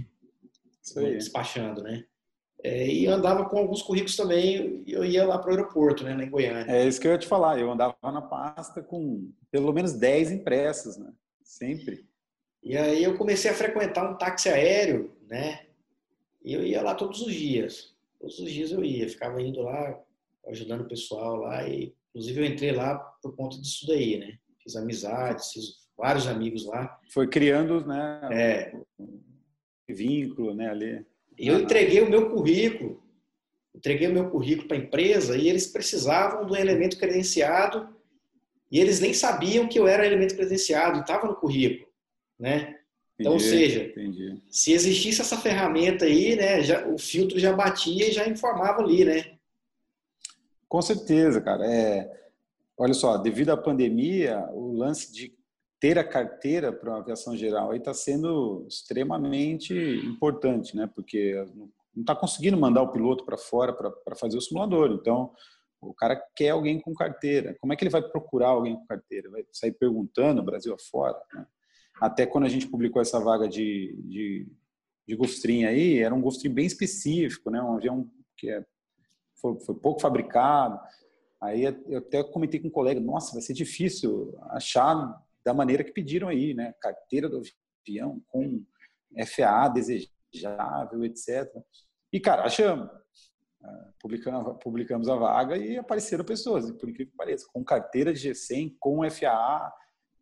Despachando, né? É, e andava com alguns currículos também, eu ia lá para o aeroporto, né, em Goiânia. É isso que eu ia te falar, eu andava na pasta com pelo menos 10 impressos, né? Sempre. E aí eu comecei a frequentar um táxi aéreo, né? E eu ia lá todos os dias. Todos os dias eu ia, ficava indo lá, ajudando o pessoal lá. E, inclusive, eu entrei lá por conta disso daí, né? Fiz amizades, fiz vários amigos lá. Foi criando, né? É. Vínculo, né? Ali. E eu entreguei o meu currículo. Entreguei o meu currículo para a empresa e eles precisavam do elemento credenciado e eles nem sabiam que eu era elemento credenciado, estava no currículo né? Então, ou seja, entendi. se existisse essa ferramenta aí, né, já, o filtro já batia e já informava ali, né? Com certeza, cara. É, olha só, devido à pandemia, o lance de ter a carteira para a aviação geral aí está sendo extremamente importante, né? Porque não está conseguindo mandar o piloto para fora para fazer o simulador. Então, o cara quer alguém com carteira. Como é que ele vai procurar alguém com carteira? Vai sair perguntando Brasil afora? Né? Até quando a gente publicou essa vaga de, de, de Gulfstream aí, era um Gulfstream bem específico, né? um avião que é, foi, foi pouco fabricado. Aí eu até comentei com um colega, nossa, vai ser difícil achar da maneira que pediram aí, né? Carteira do avião com FAA desejável, etc. E, cara, achamos. Ah, publicamos, publicamos a vaga e apareceram pessoas, por incrível que pareça, com carteira de G100, com FAA,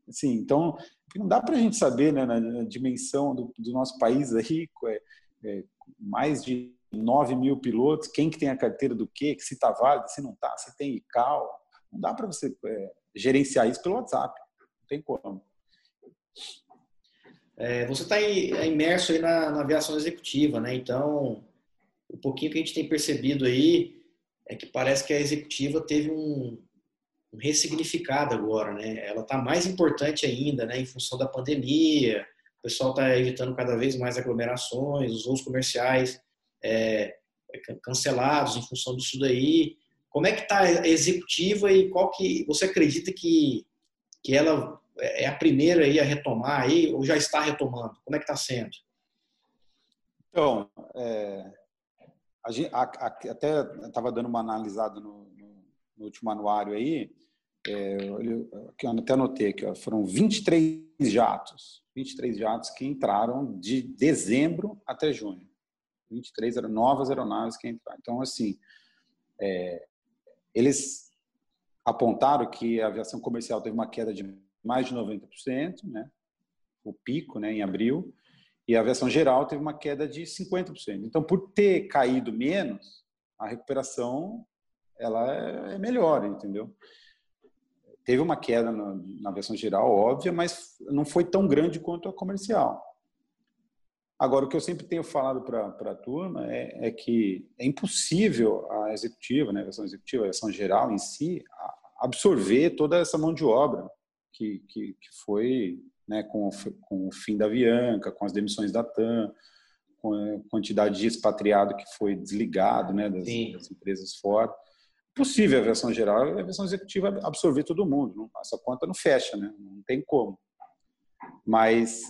Assim, então, não dá para a gente saber, né, na, dimensão do, do, nosso país aí, é, é, mais de 9 mil pilotos, quem que tem a carteira do quê, que se está válido, se não está, se tem ICAO. Não dá para você é, gerenciar isso pelo WhatsApp. Não tem como. É, você está é imerso aí na, na, aviação executiva, né? Então, o pouquinho que a gente tem percebido aí é que parece que a executiva teve um, um ressignificado agora, né? Ela está mais importante ainda, né? Em função da pandemia, o pessoal está evitando cada vez mais aglomerações, os voos comerciais é, é cancelados em função disso daí. Como é que está a executiva e qual que você acredita que que ela é a primeira aí a retomar aí ou já está retomando? Como é que está sendo? Então, é, a gente, a, a, até estava dando uma analisada no, no último anuário aí, é, eu, eu até anotei aqui, ó, foram 23 jatos, 23 jatos que entraram de dezembro até junho. 23 eram novas aeronaves que entraram. Então, assim, é, eles apontaram que a aviação comercial teve uma queda de mais de 90%, né? o pico né, em abril, e a aviação geral teve uma queda de 50%. Então, por ter caído menos, a recuperação ela é melhor, entendeu? Teve uma queda na, na aviação geral, óbvia, mas não foi tão grande quanto a comercial. Agora, o que eu sempre tenho falado para a turma é, é, que é impossível a executiva, né, a aviação executiva, a aviação geral em si, absorver toda essa mão de obra que, que, que foi né, com, com o fim da Avianca, com as demissões da TAM, com a quantidade de expatriado que foi desligado né, das, das empresas fora. Possível a aviação geral a aviação executiva absorver todo mundo. Essa conta não fecha, né? não tem como. Mas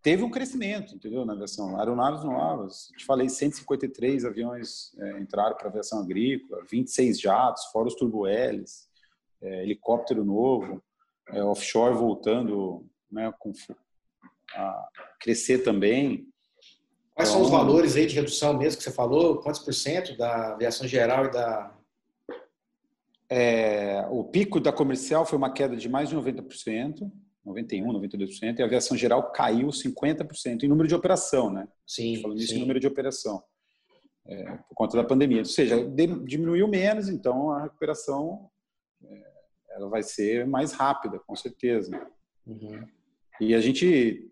teve um crescimento, entendeu, na aviação. Aeronaves novas, te falei, 153 aviões é, entraram para a aviação agrícola, 26 jatos, fora os turbo-hélices, é, helicóptero novo, é, offshore voltando né, com, a crescer também. Quais então, são os então, valores aí de redução mesmo que você falou? Quantos por cento da aviação geral e da... É, o pico da comercial foi uma queda de mais de 90%, 91%, 92%, e a aviação geral caiu 50% em número de operação, né? Sim, Falando isso em número de operação, é, por conta da pandemia. Ou seja, diminuiu menos, então a recuperação é, ela vai ser mais rápida, com certeza. Uhum. E a gente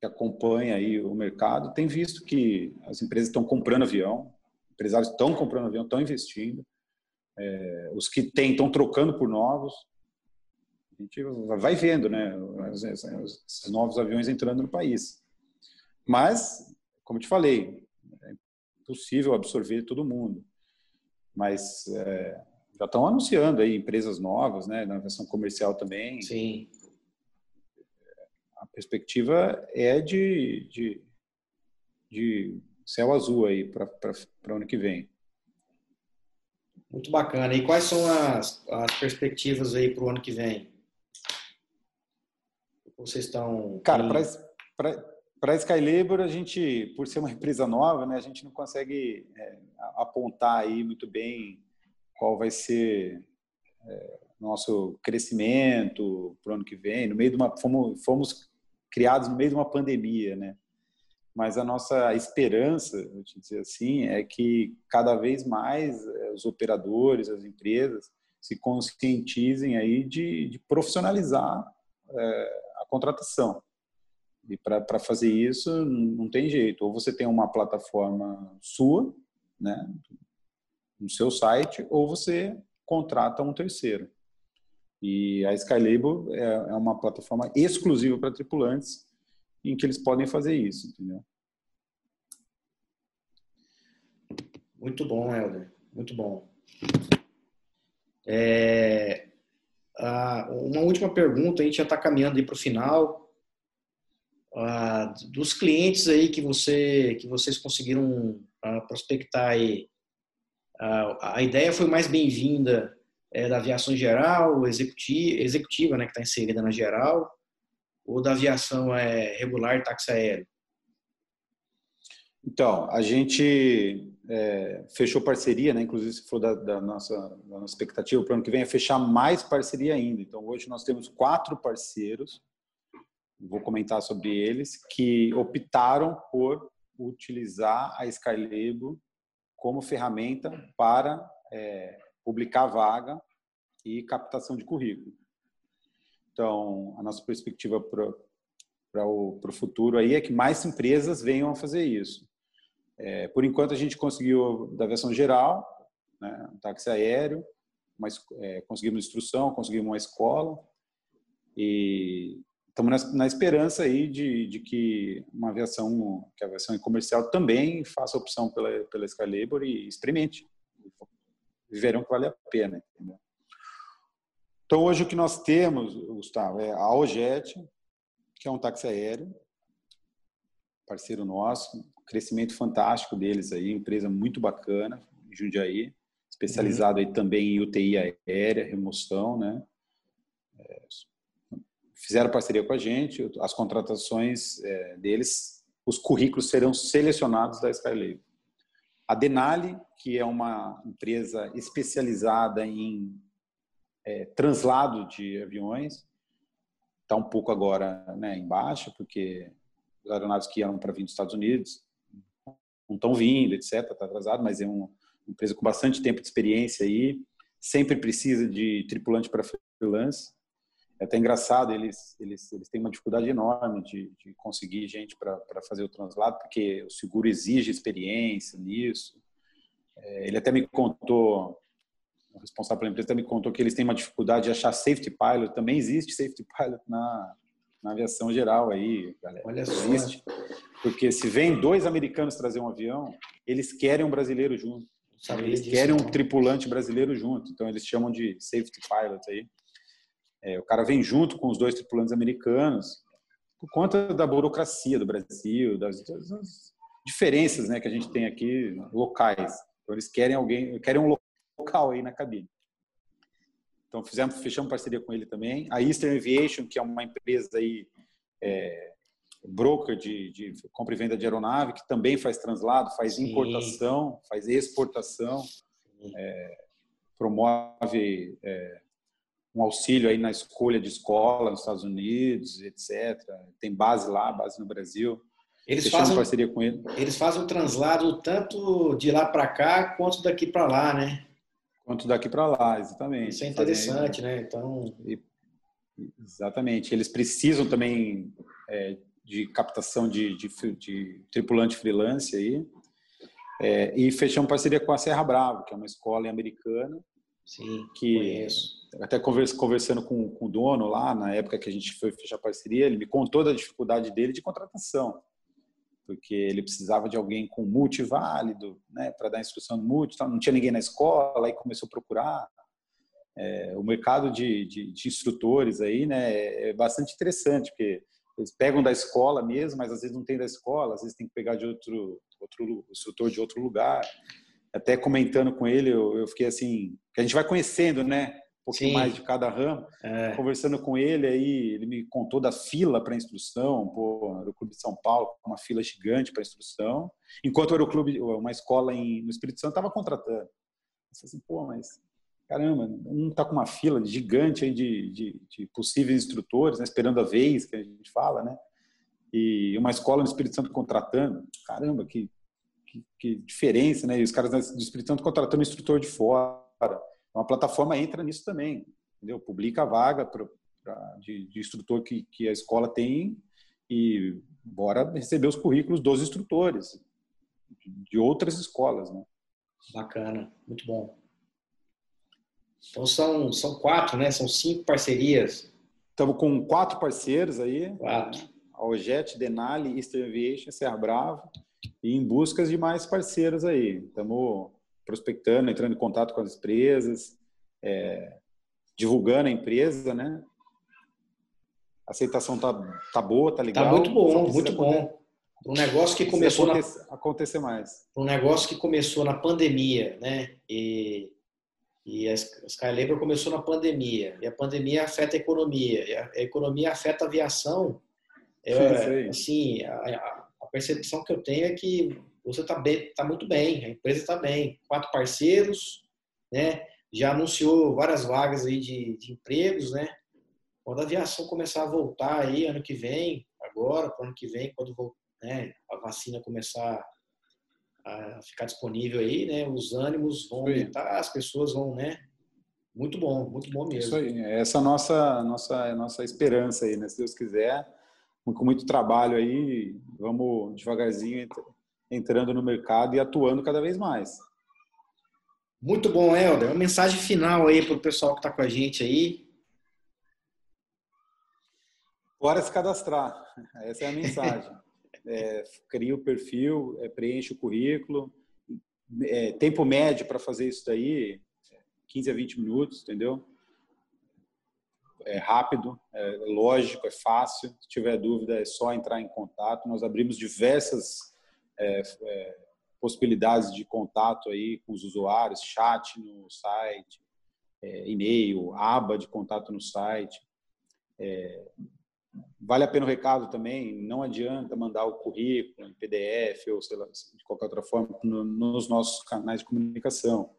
que acompanha aí o mercado tem visto que as empresas estão comprando avião, empresários estão comprando avião, estão investindo, é, os que têm estão trocando por novos. A gente vai vendo, né, esses novos aviões entrando no país. Mas, como te falei, é possível absorver todo mundo. Mas é, já estão anunciando aí empresas novas, né, na versão comercial também. Sim. A perspectiva é de, de, de céu azul aí para o ano que vem. Muito bacana. E quais são as, as perspectivas aí para o ano que vem? Vocês estão. Cara, para a Skylabor, a gente, por ser uma *laughs* empresa nova, né, a gente não consegue é, apontar aí muito bem qual vai ser é, nosso crescimento para o ano que vem. No meio de uma, fomos, fomos criados no meio de uma pandemia, né? Mas a nossa esperança, vou te dizer assim, é que cada vez mais é, os operadores, as empresas, se conscientizem aí de, de profissionalizar é, a contratação. E para fazer isso, não tem jeito. Ou você tem uma plataforma sua, né, no seu site ou você contrata um terceiro. E a Skylabel é, é uma plataforma exclusiva para tripulantes em que eles podem fazer isso, entendeu? Muito bom, Helder. Muito bom. É, uma última pergunta, a gente já está caminhando para o final. dos clientes aí que, você, que vocês conseguiram prospectar aí, a, ideia foi mais bem-vinda é, da aviação geral, executiva, executiva né, que está inserida na geral, ou da aviação é, regular táxi aéreo? Então, a gente é, fechou parceria, né? inclusive se for da, da, nossa, da nossa expectativa para o ano que vem é fechar mais parceria ainda. Então, hoje nós temos quatro parceiros, vou comentar sobre eles, que optaram por utilizar a Skylab como ferramenta para é, publicar vaga e captação de currículo. Então, a nossa perspectiva para o futuro aí é que mais empresas venham a fazer isso. É, por enquanto, a gente conseguiu da versão geral, né, um táxi aéreo, mas é, conseguimos instrução, conseguimos uma escola e estamos na, na, esperança aí de, de, que uma aviação, que a aviação comercial também faça opção pela, pela Skylabor e experimente. Verão que vale a pena. Entendeu? Então, hoje o que nós temos, Gustavo, é a Ojet, que é um táxi aéreo, parceiro nosso, crescimento fantástico deles aí, empresa muito bacana, Jundiaí, especializado uhum. aí também em UTI aérea, remoção, né? É, fizeram parceria com a gente, as contratações é, deles, os currículos serão selecionados da Skylab. A Denali, que é uma empresa especializada em é, translado de aviões. Está um pouco agora né, em baixa, porque os aeronaves que iam para vir dos Estados Unidos não estão vindo, etc. Está atrasado, mas é uma empresa com bastante tempo de experiência aí. Sempre precisa de tripulante para freelance. É até engraçado, eles, eles, eles têm uma dificuldade enorme de, de conseguir gente para fazer o translado, porque o seguro exige experiência nisso. É, ele até me contou, o responsável pela empresa me contou que eles têm uma dificuldade de achar safety pilot. Também existe safety pilot na, na aviação geral aí, galera. Olha só. Existe. Porque se vem dois americanos trazer um avião, eles querem um brasileiro junto. Eles querem um não. tripulante brasileiro junto. Então eles chamam de safety pilot aí. É, o cara vem junto com os dois tripulantes americanos por conta da burocracia do Brasil, das, das diferenças né, que a gente tem aqui locais. Então eles querem alguém, querem um local aí na cabine. Então fizemos, fechamos parceria com ele também. A Eastern Aviation, que é uma empresa aí é, broker de, de, compra e venda de aeronave, que também faz translado, faz Sim. importação, faz exportação, é, promove é, um auxílio aí na escolha de escola nos Estados Unidos, etc. Tem base lá, base no Brasil. Eles fazem parceria com ele. Eles fazem o translado tanto de lá para cá quanto daqui para lá, né? Quanto daqui para lá, exatamente. Isso é interessante, né? Então, exatamente. Eles precisam também é, de captação de, de, de, tripulante freelance aí. É, e fechamos parceria com a Serra Bravo, que é uma escola americana. Sim, que conheço. Até conversando com, com o dono lá, na época que a gente foi fechar parceria, ele me contou da dificuldade dele de contratação porque ele precisava de alguém com multiválido, né, para dar instrução no multi, não tinha ninguém na escola, aí começou a procurar. É, o mercado de, de, de, instrutores aí, né, é bastante interessante, porque eles pegam da escola mesmo, mas às vezes não tem da escola, às vezes tem que pegar de outro, outro instrutor de outro lugar. Até comentando com ele, eu, eu fiquei assim, que a gente vai conhecendo, né, pouquinho Sim. mais de cada ramo. É. Conversando com ele, aí ele me contou da fila para instrução, pô, era o Clube de São Paulo, uma fila gigante para instrução, enquanto era o clube, uma escola em, no Espírito Santo estava contratando. Eu falei assim, pô, mas caramba, um está com uma fila gigante aí de, de, de possíveis instrutores, né, esperando a vez, que a gente fala, né? E uma escola no Espírito Santo contratando, caramba, que, que, que diferença, né? E os caras do Espírito Santo contratando instrutor de fora. Uma plataforma entra nisso também, entendeu? Publica a vaga pra, pra de, de, instrutor que, que a escola tem e bora receber os currículos dos instrutores de outras escolas, né? Bacana, muito bom. Então são, são quatro, né? São cinco parcerias. Estamos com quatro parceiros aí. Quatro. A Ojet, Denali, Eastern Aviation, Serra Bravo. E em busca de mais parceiros aí. Estamos prospectando, entrando em contato com as empresas, é, divulgando a empresa, né? A aceitação tá, tá boa, tá legal. Tá muito bom, muito bom. Um negócio que começou acontecer, na, acontecer mais. Um negócio que começou na pandemia, né? E, e a Skylabor começou na pandemia. E a pandemia afeta a economia. E a, a economia afeta a aviação. É, assim, a, a percepção que eu tenho é que você está tá muito bem, a empresa está bem, quatro parceiros, né? Já anunciou várias vagas aí de, de empregos, né? Quando a aviação começar a voltar aí ano que vem, agora, para ano que vem, quando né, a vacina começar a ficar disponível aí, né? Os ânimos vão aumentar, as pessoas vão, né? Muito bom, muito bom mesmo. Isso aí, essa é a nossa, nossa, nossa esperança aí, né? Se Deus quiser, com muito trabalho aí, vamos devagarzinho entrando no mercado e atuando cada vez mais. Muito bom, Helder. Uma mensagem final aí para o pessoal que está com a gente aí. Bora se cadastrar. *laughs* Essa é a mensagem. *laughs* é, cria o perfil, é, preenche o currículo. É, tempo médio para fazer isso daí, 15 a 20 minutos, entendeu? É rápido, é lógico, é fácil. Se tiver dúvida, é só entrar em contato. Nós abrimos diversas é, é, possibilidades de contato aí com os usuários, chat no site, é, e-mail, aba de contato no site. É, vale a pena o recado também, não adianta mandar o currículo em PDF ou sei lá, de qualquer outra forma no, nos nossos canais de comunicação.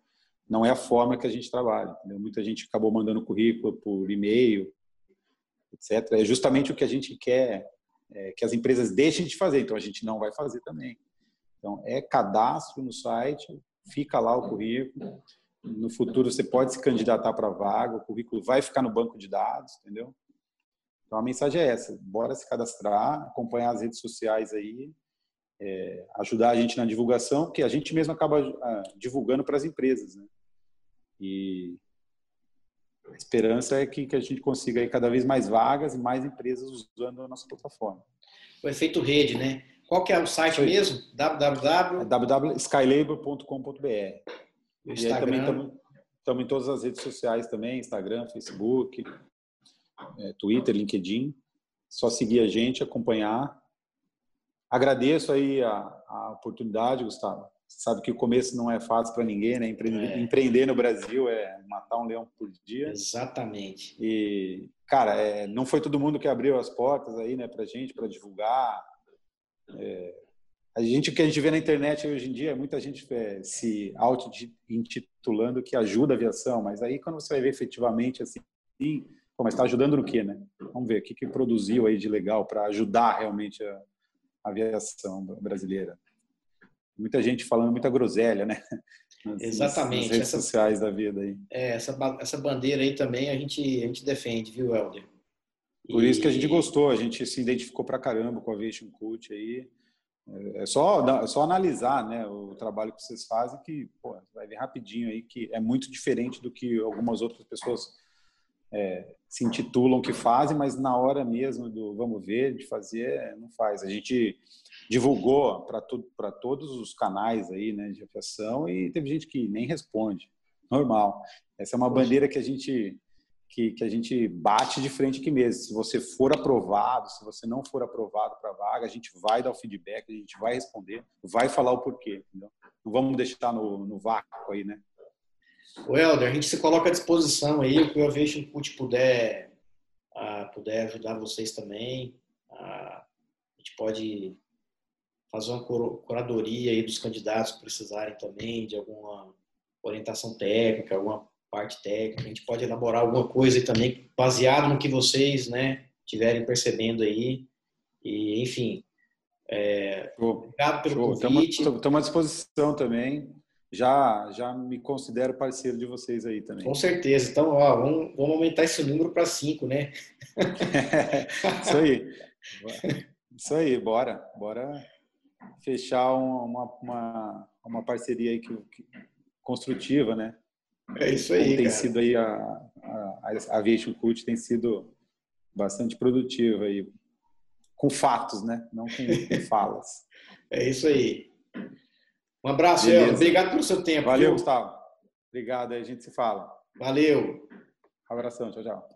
não é a forma que a gente trabalha. Entendeu? Muita gente acabou mandando currículo por e-mail, etc. É justamente o que a gente quer é, que as empresas deixem de fazer, então a gente não vai fazer também. Então, é cadastro no site, fica lá o currículo. No futuro, você pode se candidatar para vaga, o currículo vai ficar no banco de dados, entendeu? Então, a mensagem é essa: bora se cadastrar, acompanhar as redes sociais aí, é, ajudar a gente na divulgação, porque a gente mesmo acaba ah, divulgando para as empresas, né? E a esperança é que, que a gente consiga aí cada vez mais vagas e mais empresas usando a nossa plataforma. O efeito rede, né? Qual que é o site Foi. mesmo? www. É www.skylabor.com.br. E aí também estamos em todas as redes sociais também, Instagram, Facebook, é, Twitter, LinkedIn. Só seguir a gente, acompanhar. Agradeço aí a, a oportunidade, Gustavo sabe que o começo não é fácil para ninguém, né? Empreender, é. empreender, no Brasil é matar um leão por dia. Exatamente. E, cara, é, não foi todo mundo que abriu as portas aí, né, para gente, para divulgar. É, a gente, o que a gente vê na internet hoje em dia é muita gente é, se auto-intitulando que ajuda a aviação, mas aí quando você vai ver efetivamente assim, pô, mas está ajudando no quê, né? Vamos ver o que, que produziu aí de legal para ajudar realmente a, a aviação brasileira muita gente falando muita groselha, né? Nas, Exatamente. Nas redes essa, sociais da vida aí. É, essa, essa bandeira aí também a gente, a gente defende, viu, Helder? Por e... isso que a gente gostou, a gente se identificou pra caramba com a Aviation Cult aí. É só, é só analisar né, o trabalho que vocês fazem que pô, vai ver rapidinho aí que é muito diferente do que algumas outras pessoas é, se intitulam que fazem, mas na hora mesmo do vamos ver, de fazer, não faz. A gente divulgou para para todos os canais aí, né, de aviação e teve gente que nem responde. Normal. Essa é uma bandeira que a gente que, que a gente bate de frente aqui mesmo. Se você for aprovado, se você não for aprovado para a vaga, a gente vai dar o feedback, a gente vai responder, vai falar o porquê. Entendeu? Não vamos deixar no, no vácuo aí, né? O Helder, a gente se coloca à disposição aí, o que o Aviation Put puder, uh, puder ajudar vocês também. Uh, a gente pode fazer uma curadoria aí dos candidatos que precisarem também de alguma orientação técnica, alguma parte técnica. A gente pode elaborar alguma coisa também baseado no que vocês, né, tiverem percebendo aí. E, enfim, é, obrigado pelo Show. convite. Estamos à disposição também. Já, já me considero parceiro de vocês aí também. Com certeza. Então, ó, vamos, vamos aumentar esse número para cinco, né? *laughs* Isso aí. Isso aí, bora. Bora fechar uma, uma, uma parceria aí que, que, construtiva, né? É isso aí. Como tem cara. sido aí a, a, a Aviation Cult tem sido bastante produtiva aí, com fatos, né? Não com, com *laughs* falas. É isso aí. Um abraço, Beleza. Obrigado pelo seu tempo. Valeu, viu? Gustavo. Obrigado, aí a gente se fala. Valeu. Um abração, tchau, tchau.